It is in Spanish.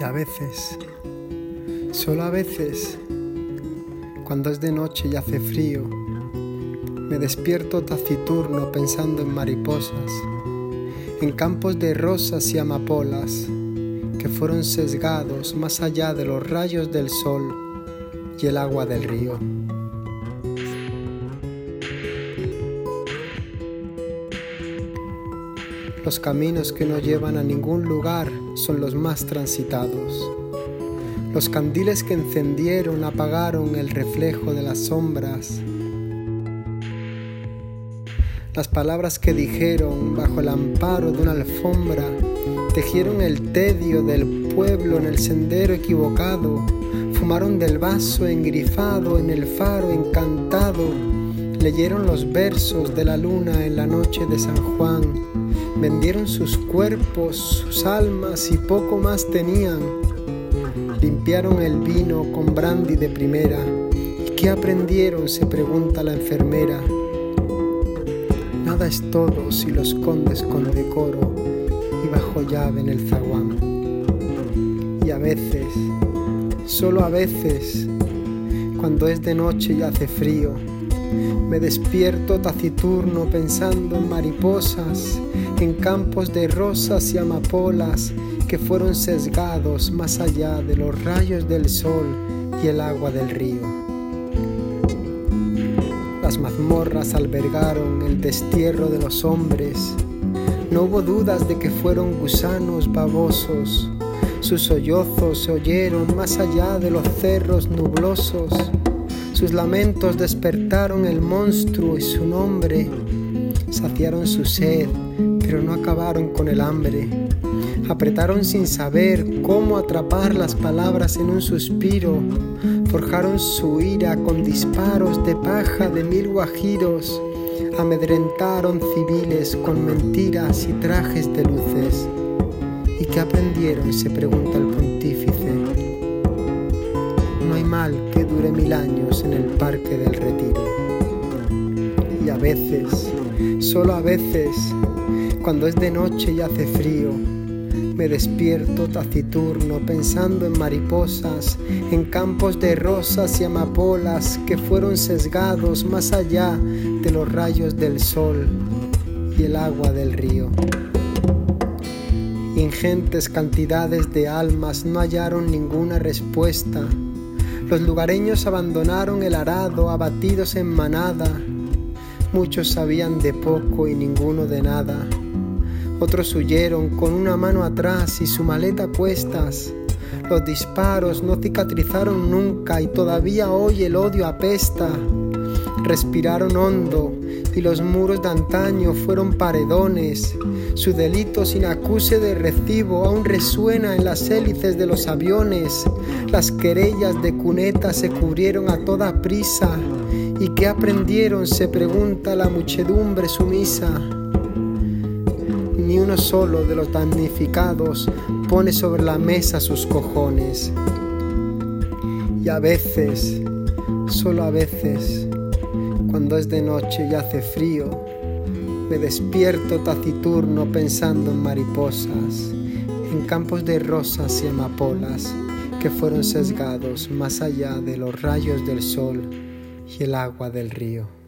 Y a veces, solo a veces, cuando es de noche y hace frío, me despierto taciturno pensando en mariposas, en campos de rosas y amapolas que fueron sesgados más allá de los rayos del sol y el agua del río. Los caminos que no llevan a ningún lugar son los más transitados. Los candiles que encendieron apagaron el reflejo de las sombras. Las palabras que dijeron bajo el amparo de una alfombra tejieron el tedio del pueblo en el sendero equivocado, fumaron del vaso engrifado en el faro encantado, leyeron los versos de la luna en la noche de San Juan Vendieron sus cuerpos, sus almas y poco más tenían. Limpiaron el vino con brandy de primera. ¿Y qué aprendieron? se pregunta la enfermera. Nada es todo si lo escondes con decoro y bajo llave en el zaguán. Y a veces, solo a veces, cuando es de noche y hace frío, me despierto taciturno pensando en mariposas, en campos de rosas y amapolas que fueron sesgados más allá de los rayos del sol y el agua del río. Las mazmorras albergaron el destierro de los hombres. No hubo dudas de que fueron gusanos babosos. Sus sollozos se oyeron más allá de los cerros nublosos sus lamentos despertaron el monstruo y su nombre. Saciaron su sed, pero no acabaron con el hambre. Apretaron sin saber cómo atrapar las palabras en un suspiro. Forjaron su ira con disparos de paja de mil guajiros. Amedrentaron civiles con mentiras y trajes de luces. ¿Y qué aprendieron? se pregunta el pontífice no hay mal dure mil años en el parque del retiro. Y a veces, solo a veces, cuando es de noche y hace frío, me despierto taciturno pensando en mariposas, en campos de rosas y amapolas que fueron sesgados más allá de los rayos del sol y el agua del río. Ingentes cantidades de almas no hallaron ninguna respuesta los lugareños abandonaron el arado, abatidos en manada. Muchos sabían de poco y ninguno de nada. Otros huyeron con una mano atrás y su maleta a cuestas. Los disparos no cicatrizaron nunca y todavía hoy el odio apesta. Respiraron hondo y los muros de antaño fueron paredones. Su delito sin acuse de recibo aún resuena en las hélices de los aviones. Las querellas de cuneta se cubrieron a toda prisa. ¿Y qué aprendieron? se pregunta la muchedumbre sumisa. Ni uno solo de los damnificados pone sobre la mesa sus cojones. Y a veces, solo a veces, cuando es de noche y hace frío, me despierto taciturno pensando en mariposas, en campos de rosas y amapolas que fueron sesgados más allá de los rayos del sol y el agua del río.